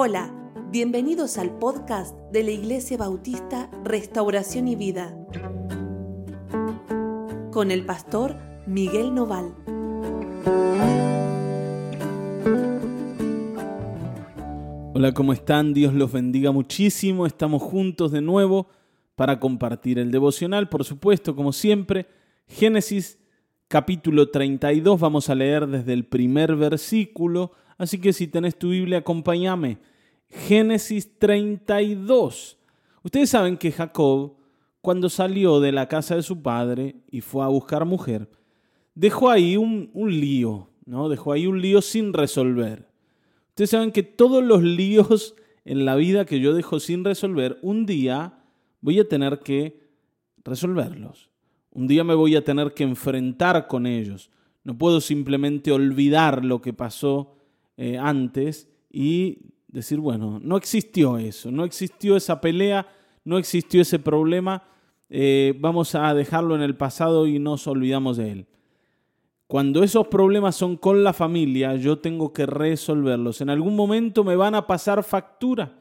Hola, bienvenidos al podcast de la Iglesia Bautista Restauración y Vida con el pastor Miguel Noval. Hola, ¿cómo están? Dios los bendiga muchísimo. Estamos juntos de nuevo para compartir el devocional, por supuesto, como siempre. Génesis capítulo 32, vamos a leer desde el primer versículo Así que si tenés tu Biblia, acompáñame. Génesis 32. Ustedes saben que Jacob, cuando salió de la casa de su padre y fue a buscar mujer, dejó ahí un, lío, ¿no? Dejó ahí un lío sin resolver. Ustedes saben que todos los líos en la vida que yo dejo sin resolver, un día voy a tener que resolverlos. Un día me voy a tener que enfrentar con ellos. No puedo simplemente olvidar lo que pasó eh, antes y decir, bueno, no existió eso, no existió esa pelea, no existió ese problema, eh, vamos a dejarlo en el pasado y nos olvidamos de él. Cuando esos problemas son con la familia, yo tengo que resolverlos. En algún momento me van a pasar factura.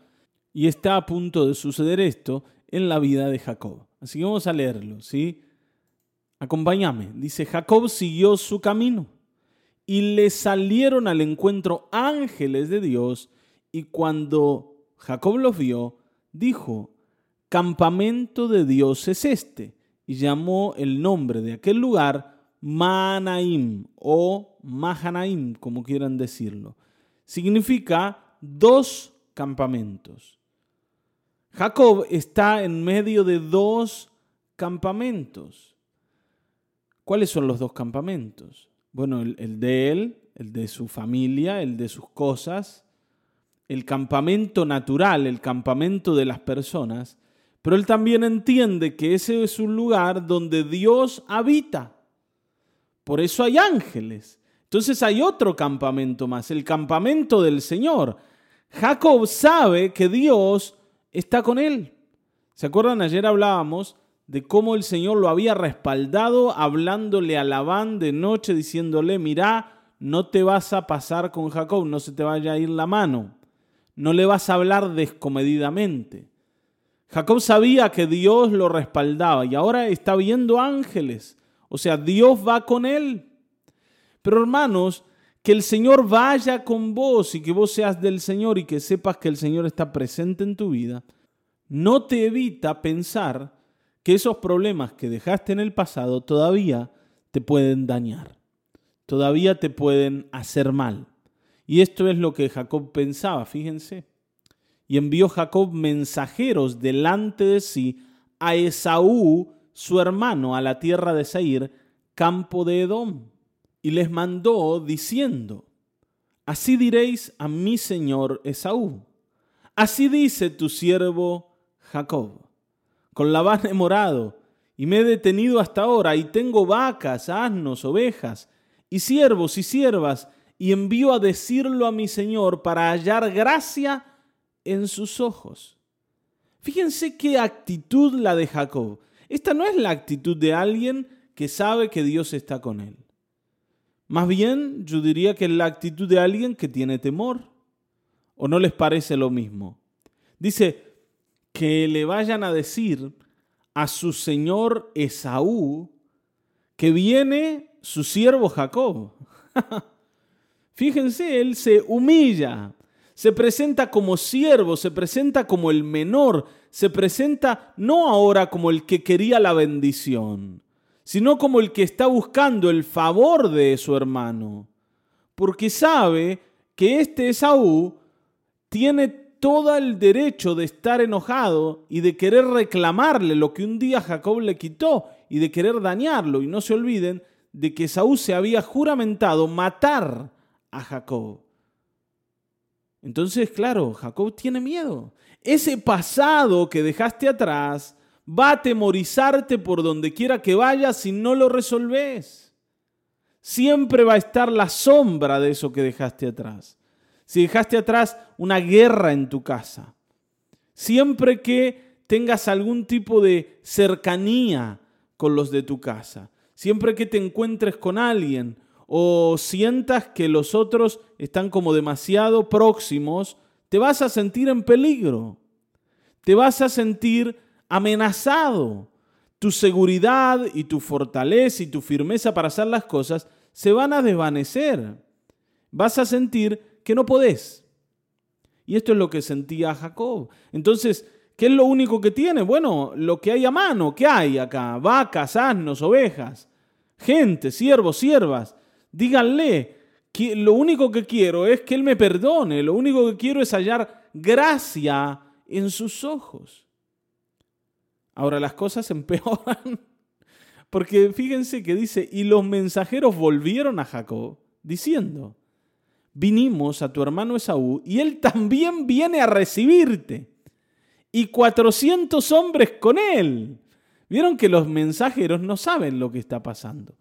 Y está a punto de suceder esto en la vida de Jacob. Así que vamos a leerlo, ¿sí? Acompáñame. Dice, Jacob siguió su camino y le salieron al encuentro ángeles de Dios, y cuando Jacob los vio, dijo, campamento de Dios es este, y llamó el nombre de aquel lugar Manaim o Mahanaim, como quieran decirlo. Significa dos campamentos. Jacob está en medio de dos campamentos. ¿Cuáles son los dos campamentos? Bueno, el, de él, el de su familia, el de sus cosas, el campamento natural, el campamento de las personas, pero él también entiende que ese es un lugar donde Dios habita. Por eso hay ángeles. Entonces hay otro campamento más, el campamento del Señor. Jacob sabe que Dios está con él. ¿Se acuerdan? Ayer hablábamos de cómo el Señor lo había respaldado hablándole a Labán de noche diciéndole, mira, no te vas a pasar con Jacob, no se te vaya a ir la mano, no le vas a hablar descomedidamente. Jacob sabía que Dios lo respaldaba y ahora está viendo ángeles, o sea, Dios va con él. Pero hermanos, que el Señor vaya con vos y que vos seas del Señor y que sepas que el Señor está presente en tu vida, no te evita pensar que esos problemas que dejaste en el pasado todavía te pueden dañar, todavía te pueden hacer mal. Y esto es lo que Jacob pensaba, fíjense. Y envió Jacob mensajeros delante de sí a Esaú, su hermano, a la tierra de Seir, campo de Edom. Y les mandó diciendo, Así diréis a mi señor Esaú, así dice tu siervo Jacob con Labán he morado, y me he detenido hasta ahora, y tengo vacas, asnos, ovejas, y siervos y siervas, y envío a decirlo a mi Señor para hallar gracia en sus ojos. Fíjense qué actitud la de Jacob. Esta no es la actitud de alguien que sabe que Dios está con él. Más bien, yo diría que es la actitud de alguien que tiene temor. ¿O no les parece lo mismo? Dice, que le vayan a decir a su señor Esaú que viene su siervo Jacob. Fíjense, él se humilla, se presenta como siervo, se presenta como el menor, se presenta no ahora como el que quería la bendición, sino como el que está buscando el favor de su hermano, porque sabe que este Esaú tiene todo el derecho de estar enojado y de querer reclamarle lo que un día Jacob le quitó y de querer dañarlo. Y no se olviden de que Saúl se había juramentado matar a Jacob. Entonces, claro, Jacob tiene miedo. Ese pasado que dejaste atrás va a atemorizarte por donde quiera que vayas si no lo resolves. Siempre va a estar la sombra de eso que dejaste atrás si dejaste atrás una guerra en tu casa, siempre que tengas algún tipo de cercanía con los de tu casa, siempre que te encuentres con alguien o sientas que los otros están como demasiado próximos, te vas a sentir en peligro, te vas a sentir amenazado. Tu seguridad y tu fortaleza y tu firmeza para hacer las cosas se van a desvanecer. Vas a sentir que no podés. Y esto es lo que sentía Jacob. Entonces, ¿qué es lo único que tiene? Bueno, lo que hay a mano. ¿Qué hay acá? Vacas, asnos, ovejas, gente, siervos, siervas. Díganle, que lo único que quiero es que Él me perdone. Lo único que quiero es hallar gracia en sus ojos. Ahora las cosas empeoran. Porque fíjense que dice, y los mensajeros volvieron a Jacob diciendo, vinimos a tu hermano Esaú y él también viene a recibirte. Y 400 hombres con él. Vieron que los mensajeros no saben lo que está pasando.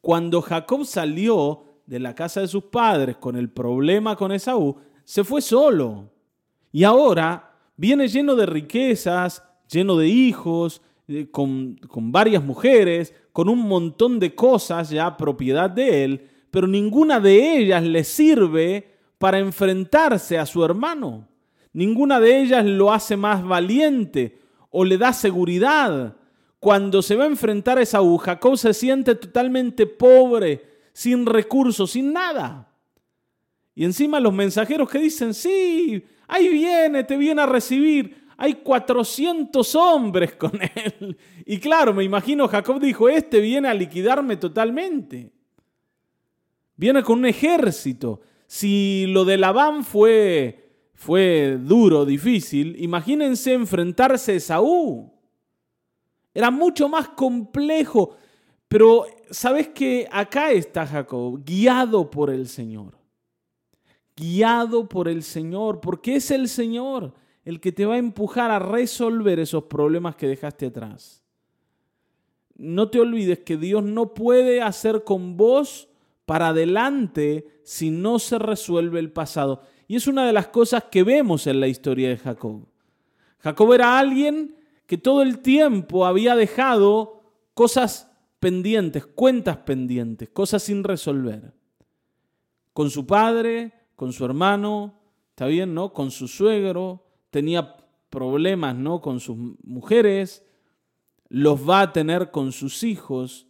Cuando Jacob salió de la casa de sus padres con el problema con Esaú, se fue solo. Y ahora viene lleno de riquezas, lleno de hijos, eh, con, con varias mujeres, con un montón de cosas ya propiedad de él, pero ninguna de ellas le sirve para enfrentarse a su hermano. Ninguna de ellas lo hace más valiente o le da seguridad. Cuando se va a enfrentar a Esaú, Jacob se siente totalmente pobre, sin recursos, sin nada. Y encima los mensajeros que dicen, sí, ahí viene, te viene a recibir hay 400 hombres con él. Y claro, me imagino Jacob dijo, este viene a liquidarme totalmente. Viene con un ejército. Si lo de Labán fue, fue duro, difícil, imagínense enfrentarse a Saúl. Era mucho más complejo. Pero sabes que acá está Jacob, guiado por el Señor. Guiado por el Señor, porque es el Señor el que te va a empujar a resolver esos problemas que dejaste atrás. No te olvides que Dios no puede hacer con vos para adelante si no se resuelve el pasado. Y es una de las cosas que vemos en la historia de Jacob. Jacob era alguien que todo el tiempo había dejado cosas pendientes, cuentas pendientes, cosas sin resolver. Con su padre, con su hermano, está bien, ¿no? Con su suegro, tenía problemas ¿no? con sus mujeres, los va a tener con sus hijos,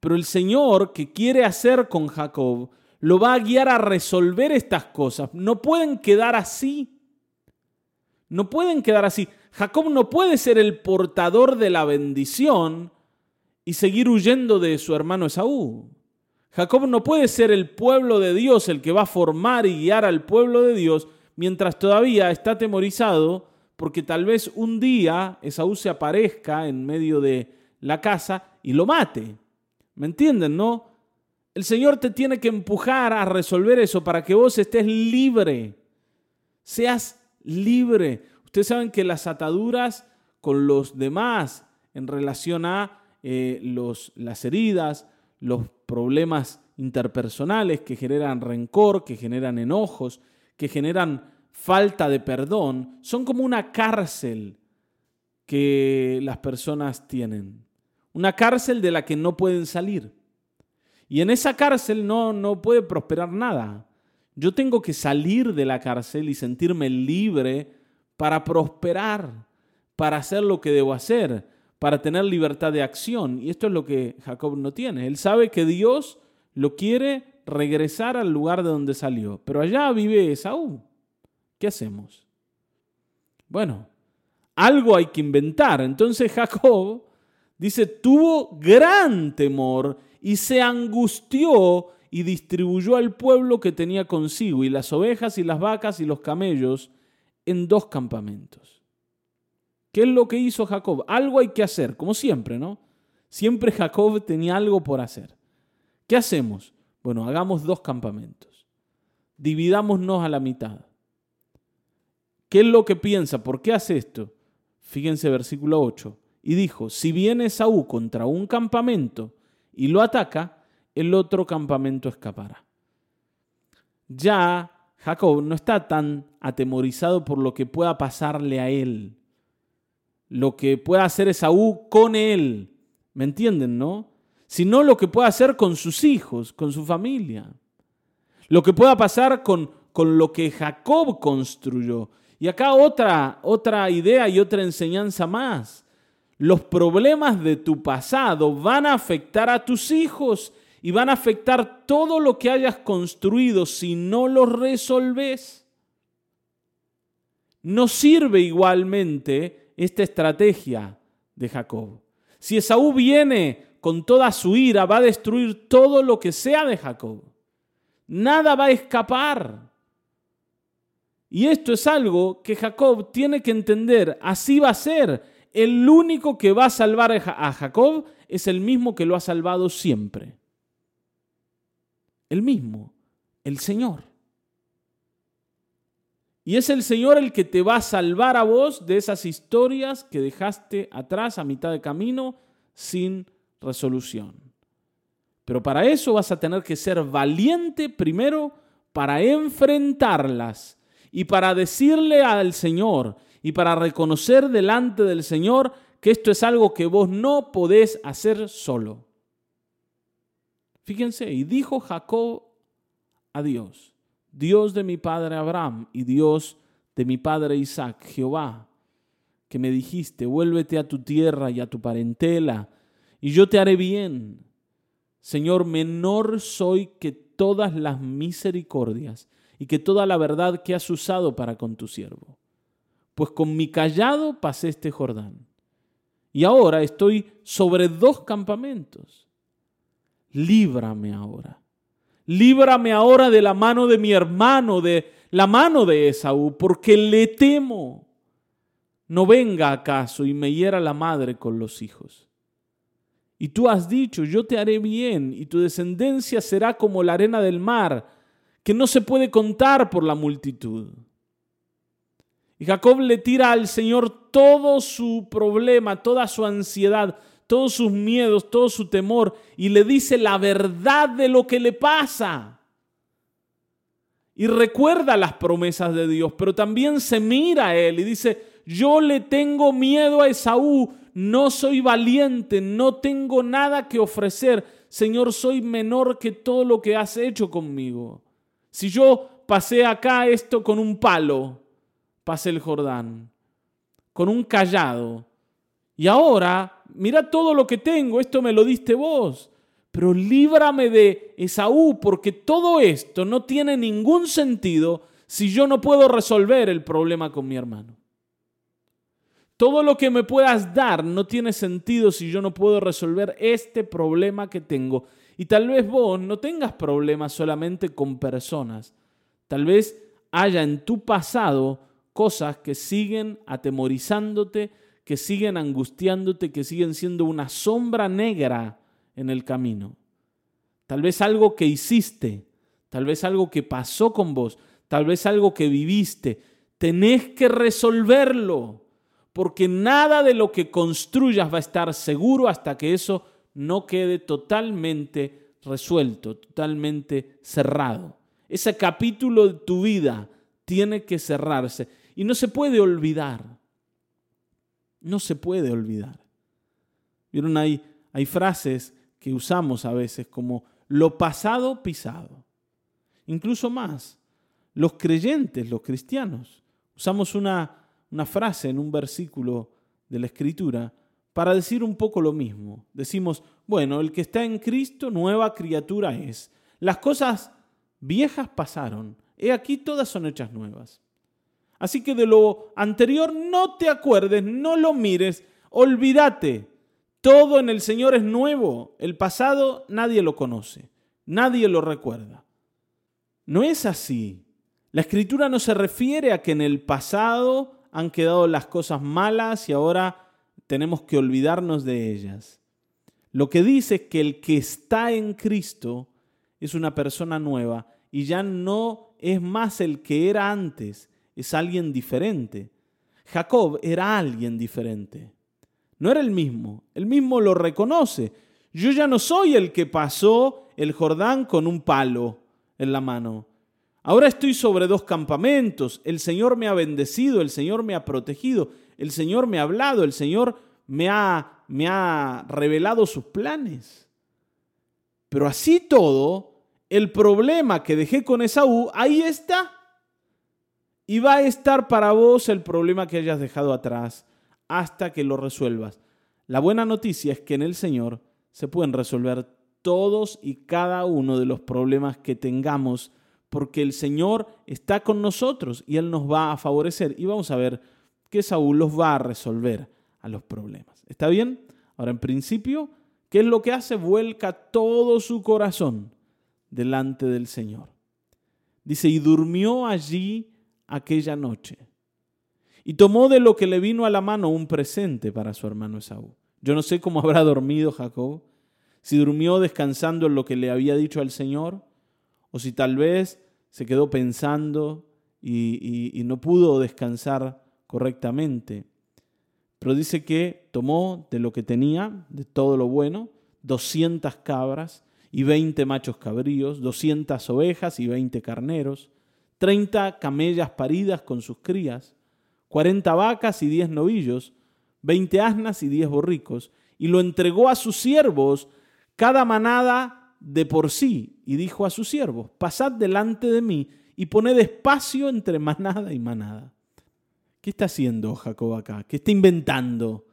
pero el Señor que quiere hacer con Jacob lo va a guiar a resolver estas cosas. No pueden quedar así. No pueden quedar así. Jacob no puede ser el portador de la bendición y seguir huyendo de su hermano Esaú. Jacob no puede ser el pueblo de Dios el que va a formar y guiar al pueblo de Dios mientras todavía está atemorizado porque tal vez un día Esaú se aparezca en medio de la casa y lo mate. ¿Me entienden, no? El Señor te tiene que empujar a resolver eso para que vos estés libre. Seas libre. Ustedes saben que las ataduras con los demás en relación a eh, los, las heridas, los problemas interpersonales que generan rencor, que generan enojos, que generan falta de perdón, son como una cárcel que las personas tienen. Una cárcel de la que no pueden salir. Y en esa cárcel no, no puede prosperar nada. Yo tengo que salir de la cárcel y sentirme libre para prosperar, para hacer lo que debo hacer, para tener libertad de acción. Y esto es lo que Jacob no tiene. Él sabe que Dios lo quiere regresar al lugar de donde salió. Pero allá vive Esaú. ¿Qué hacemos? Bueno, algo hay que inventar. Entonces Jacob dice, tuvo gran temor y se angustió y distribuyó al pueblo que tenía consigo y las ovejas y las vacas y los camellos en dos campamentos. ¿Qué es lo que hizo Jacob? Algo hay que hacer, como siempre, ¿no? Siempre Jacob tenía algo por hacer. ¿Qué hacemos? Bueno, hagamos dos campamentos. Dividámonos a la mitad. ¿Qué es lo que piensa? ¿Por qué hace esto? Fíjense versículo 8. Y dijo, si viene Saúl contra un campamento y lo ataca, el otro campamento escapará. Ya Jacob no está tan atemorizado por lo que pueda pasarle a él, lo que pueda hacer Esaú con él, ¿me entienden, no? Sino lo que pueda hacer con sus hijos, con su familia, lo que pueda pasar con con lo que Jacob construyó. Y acá otra, otra idea y otra enseñanza más. Los problemas de tu pasado van a afectar a tus hijos y van a afectar todo lo que hayas construido si no lo resolves. No sirve igualmente esta estrategia de Jacob. Si Esaú viene con toda su ira, va a destruir todo lo que sea de Jacob. Nada va a escapar. Y esto es algo que Jacob tiene que entender. Así va a ser. El único que va a salvar a Jacob es el mismo que lo ha salvado siempre. El mismo, el Señor. Y es el Señor el que te va a salvar a vos de esas historias que dejaste atrás a mitad de camino sin resolución. Pero para eso vas a tener que ser valiente primero para enfrentarlas y para decirle al Señor y para reconocer delante del Señor que esto es algo que vos no podés hacer solo. Fíjense, y dijo Jacob a Dios, Dios de mi padre Abraham y Dios de mi padre Isaac, Jehová, que me dijiste, vuélvete a tu tierra y a tu parentela, y yo te haré bien. Señor, menor soy que todas las misericordias y que toda la verdad que has usado para con tu siervo. Pues con mi callado pasé este Jordán. Y ahora estoy sobre dos campamentos. Líbrame ahora líbrame ahora de la mano de mi hermano, de la mano de Esaú, porque le temo. No venga acaso y me hiera la madre con los hijos. Y tú has dicho, yo te haré bien, y tu descendencia será como la arena del mar, que no se puede contar por la multitud. Y Jacob le tira al Señor todo su problema, toda su ansiedad, todos sus miedos, todo su temor y le dice la verdad de lo que le pasa. Y recuerda las promesas de Dios, pero también se mira a él y dice, yo le tengo miedo a Esaú, no soy valiente, no tengo nada que ofrecer. Señor, soy menor que todo lo que has hecho conmigo. Si yo pasé acá esto con un palo, pasé el Jordán, con un callado, y ahora, mira todo lo que tengo, esto me lo diste vos. Pero líbrame de Esaú, porque todo esto no tiene ningún sentido si yo no puedo resolver el problema con mi hermano. Todo lo que me puedas dar no tiene sentido si yo no puedo resolver este problema que tengo. Y tal vez vos no tengas problemas solamente con personas. Tal vez haya en tu pasado cosas que siguen atemorizándote, que siguen angustiándote, que siguen siendo una sombra negra en el camino. Tal vez algo que hiciste, tal vez algo que pasó con vos, tal vez algo que viviste. Tenés que resolverlo, porque nada de lo que construyas va a estar seguro hasta que eso no quede totalmente resuelto, totalmente cerrado. Ese capítulo de tu vida tiene que cerrarse y no se puede olvidar no se puede olvidar. Vieron, hay, hay frases que usamos a veces como lo pasado pisado. Incluso más, los creyentes, los cristianos, usamos una, una frase en un versículo de la Escritura para decir un poco lo mismo. Decimos, bueno, el que está en Cristo, nueva criatura es. Las cosas viejas pasaron, he aquí todas son hechas nuevas. Así que de lo anterior no te acuerdes, no lo mires, olvídate. Todo en el Señor es nuevo. El pasado nadie lo conoce, nadie lo recuerda. No es así. La escritura no se refiere a que en el pasado han quedado las cosas malas y ahora tenemos que olvidarnos de ellas. Lo que dice es que el que está en Cristo es una persona nueva y ya no es más el que era antes, es alguien diferente. Jacob era alguien diferente. No era el mismo. El mismo lo reconoce. Yo ya no soy el que pasó el Jordán con un palo en la mano. Ahora estoy sobre dos campamentos. El Señor me ha bendecido, el Señor me ha protegido, el Señor me ha hablado, el Señor me ha, me ha revelado sus planes. Pero así todo, el problema que dejé con Esaú, ahí está. Y va a estar para vos el problema que hayas dejado atrás hasta que lo resuelvas. La buena noticia es que en el Señor se pueden resolver todos y cada uno de los problemas que tengamos, porque el Señor está con nosotros y Él nos va a favorecer. Y vamos a ver que Saúl los va a resolver a los problemas. ¿Está bien? Ahora, en principio, ¿qué es lo que hace? Vuelca todo su corazón delante del Señor. Dice, y durmió allí aquella noche. Y tomó de lo que le vino a la mano un presente para su hermano Esaú. Yo no sé cómo habrá dormido Jacob, si durmió descansando en lo que le había dicho al Señor, o si tal vez se quedó pensando y, y no pudo descansar correctamente. Pero dice que tomó de lo que tenía, de todo lo bueno, 200 cabras y 20 machos cabríos, 200 ovejas y 20 carneros, 30 camellas paridas con sus crías, 40 vacas y 10 novillos, 20 asnas y 10 borricos, y lo entregó a sus siervos, cada manada de por sí, y dijo a sus siervos, pasad delante de mí y poned espacio entre manada y manada. ¿Qué está haciendo Jacob acá? ¿Qué está inventando?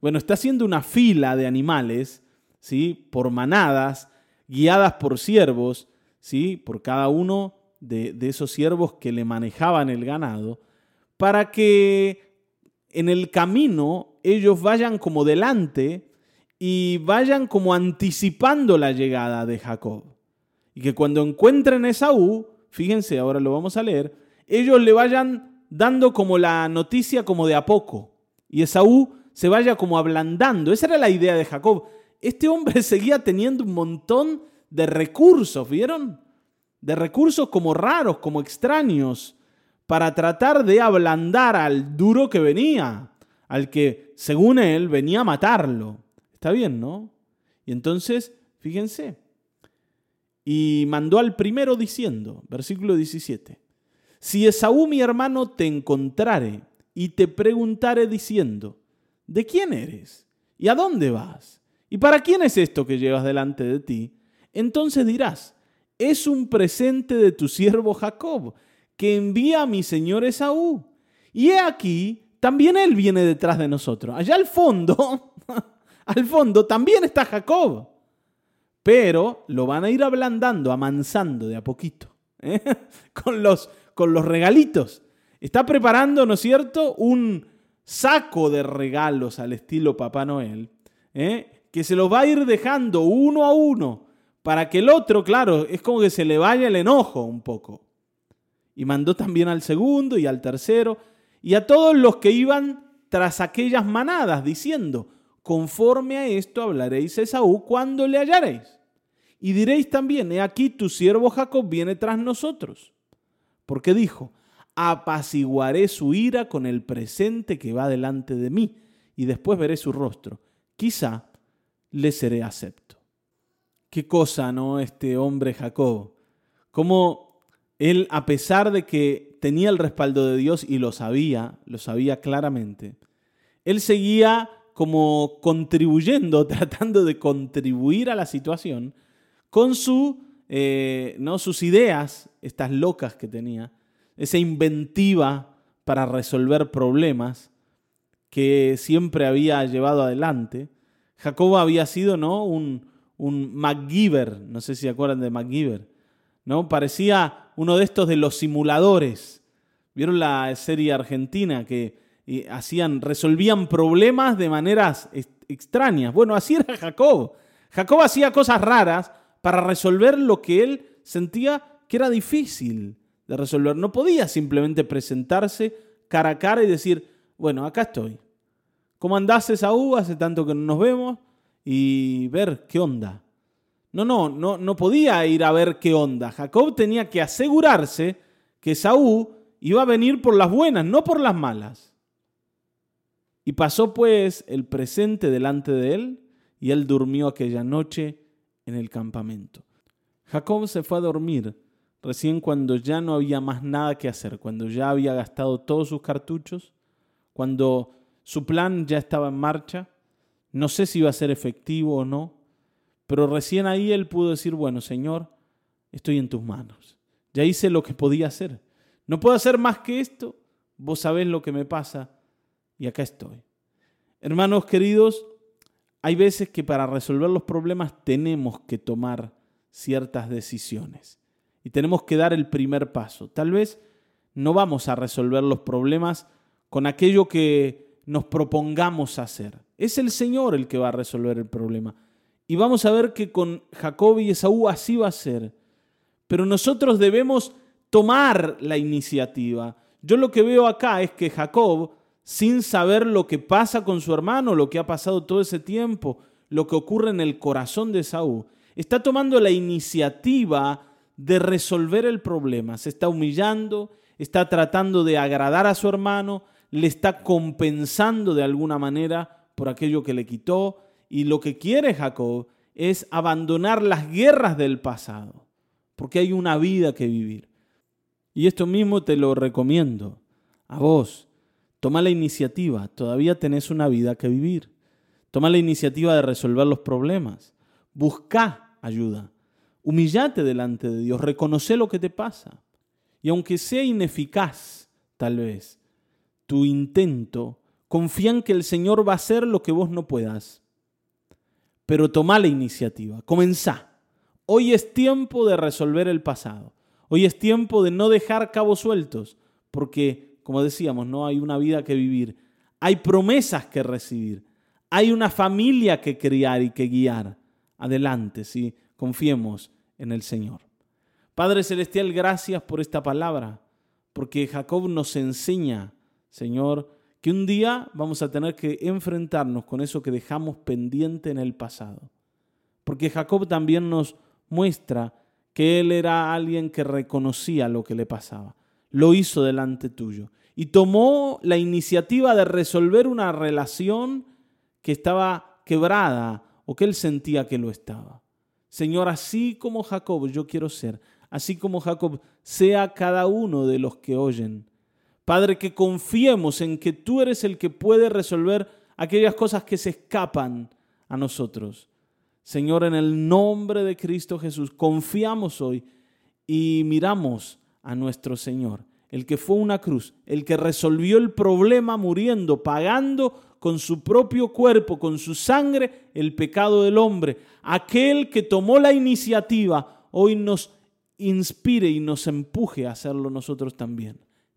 Bueno, está haciendo una fila de animales, ¿sí? Por manadas, guiadas por siervos, ¿sí? Por cada uno de, esos siervos que le manejaban el ganado, para que en el camino ellos vayan como delante y vayan como anticipando la llegada de Jacob. Y que cuando encuentren a Esaú, fíjense, ahora lo vamos a leer, ellos le vayan dando como la noticia como de a poco. Y Esaú se vaya como ablandando. Esa era la idea de Jacob. Este hombre seguía teniendo un montón de recursos, ¿vieron? De recursos como raros, como extraños, para tratar de ablandar al duro que venía, al que, según él, venía a matarlo. Está bien, ¿no? Y entonces, fíjense, y mandó al primero diciendo, versículo 17, si Esaú mi hermano te encontrare y te preguntare diciendo, ¿de quién eres? ¿Y a dónde vas? ¿Y para quién es esto que llevas delante de ti? Entonces dirás, es un presente de tu siervo Jacob, que envía a mi señor Esaú. Y he aquí, también él viene detrás de nosotros. Allá al fondo, al fondo también está Jacob. Pero lo van a ir ablandando, amansando de a poquito, ¿eh? con, los, con los regalitos. Está preparando, ¿no es cierto?, un saco de regalos al estilo Papá Noel, ¿eh? que se los va a ir dejando uno a uno para que el otro, claro, es como que se le vaya el enojo un poco. Y mandó también al segundo y al tercero y a todos los que iban tras aquellas manadas, diciendo, conforme a esto hablaréis a Esaú cuando le hallaréis. Y diréis también, he aquí tu siervo Jacob viene tras nosotros. Porque dijo, apaciguaré su ira con el presente que va delante de mí, y después veré su rostro. Quizá le seré acepto qué cosa, ¿no? Este hombre Jacob. Cómo él, a pesar de que tenía el respaldo de Dios y lo sabía, lo sabía claramente, él seguía como contribuyendo, tratando de contribuir a la situación con su, eh, ¿no? sus ideas, estas locas que tenía, esa inventiva para resolver problemas que siempre había llevado adelante. Jacob había sido ¿no? un, un MacGyver, no sé si se acuerdan de MacGyver, ¿no? Parecía uno de estos de los simuladores. ¿Vieron la serie argentina que hacían, resolvían problemas de maneras extrañas? Bueno, así era Jacob. Jacob hacía cosas raras para resolver lo que él sentía que era difícil de resolver. No podía simplemente presentarse cara a cara y decir, bueno, acá estoy. ¿Cómo andás, Esaú? Hace tanto que no nos vemos y ver qué onda. No, no, no, no podía ir a ver qué onda. Jacob tenía que asegurarse que Saúl iba a venir por las buenas, no por las malas. Y pasó pues el presente delante de él, y él durmió aquella noche en el campamento. Jacob se fue a dormir recién cuando ya no había más nada que hacer, cuando ya había gastado todos sus cartuchos, cuando su plan ya estaba en marcha, no sé si iba a ser efectivo o no, pero recién ahí él pudo decir, bueno, Señor, estoy en tus manos. Ya hice lo que podía hacer. No puedo hacer más que esto. Vos sabés lo que me pasa y acá estoy. Hermanos queridos, hay veces que para resolver los problemas tenemos que tomar ciertas decisiones y tenemos que dar el primer paso. Tal vez no vamos a resolver los problemas con aquello que nos propongamos hacer. Es el Señor el que va a resolver el problema. Y vamos a ver que con Jacob y Esaú así va a ser. Pero nosotros debemos tomar la iniciativa. Yo lo que veo acá es que Jacob, sin saber lo que pasa con su hermano, lo que ha pasado todo ese tiempo, lo que ocurre en el corazón de Esaú, está tomando la iniciativa de resolver el problema. Se está humillando, está tratando de agradar a su hermano, le está compensando de alguna manera por aquello que le quitó. Y lo que quiere Jacob es abandonar las guerras del pasado, porque hay una vida que vivir. Y esto mismo te lo recomiendo a vos. Toma la iniciativa, todavía tenés una vida que vivir. Toma la iniciativa de resolver los problemas. Busca ayuda. Humillate delante de Dios, reconoce lo que te pasa. Y aunque sea ineficaz, tal vez, tu intento, confía en que el Señor va a hacer lo que vos no puedas. Pero toma la iniciativa, comenzá. Hoy es tiempo de resolver el pasado. Hoy es tiempo de no dejar cabos sueltos, porque, como decíamos, no hay una vida que vivir. Hay promesas que recibir. Hay una familia que criar y que guiar. Adelante, sí, confiemos en el Señor. Padre Celestial, gracias por esta palabra, porque Jacob nos enseña, Señor, que un día vamos a tener que enfrentarnos con eso que dejamos pendiente en el pasado. Porque Jacob también nos muestra que él era alguien que reconocía lo que le pasaba. Lo hizo delante tuyo y tomó la iniciativa de resolver una relación que estaba quebrada o que él sentía que lo estaba. Señor, así como Jacob yo quiero ser, así como Jacob, sea cada uno de los que oyen. Padre, que confiemos en que tú eres el que puede resolver aquellas cosas que se escapan a nosotros. Señor, en el nombre de Cristo Jesús, confiamos hoy y miramos a nuestro Señor, el que fue una cruz, el que resolvió el problema muriendo, pagando con su propio cuerpo, con su sangre, el pecado del hombre. Aquel que tomó la iniciativa, hoy nos inspire y nos empuje a hacerlo nosotros también.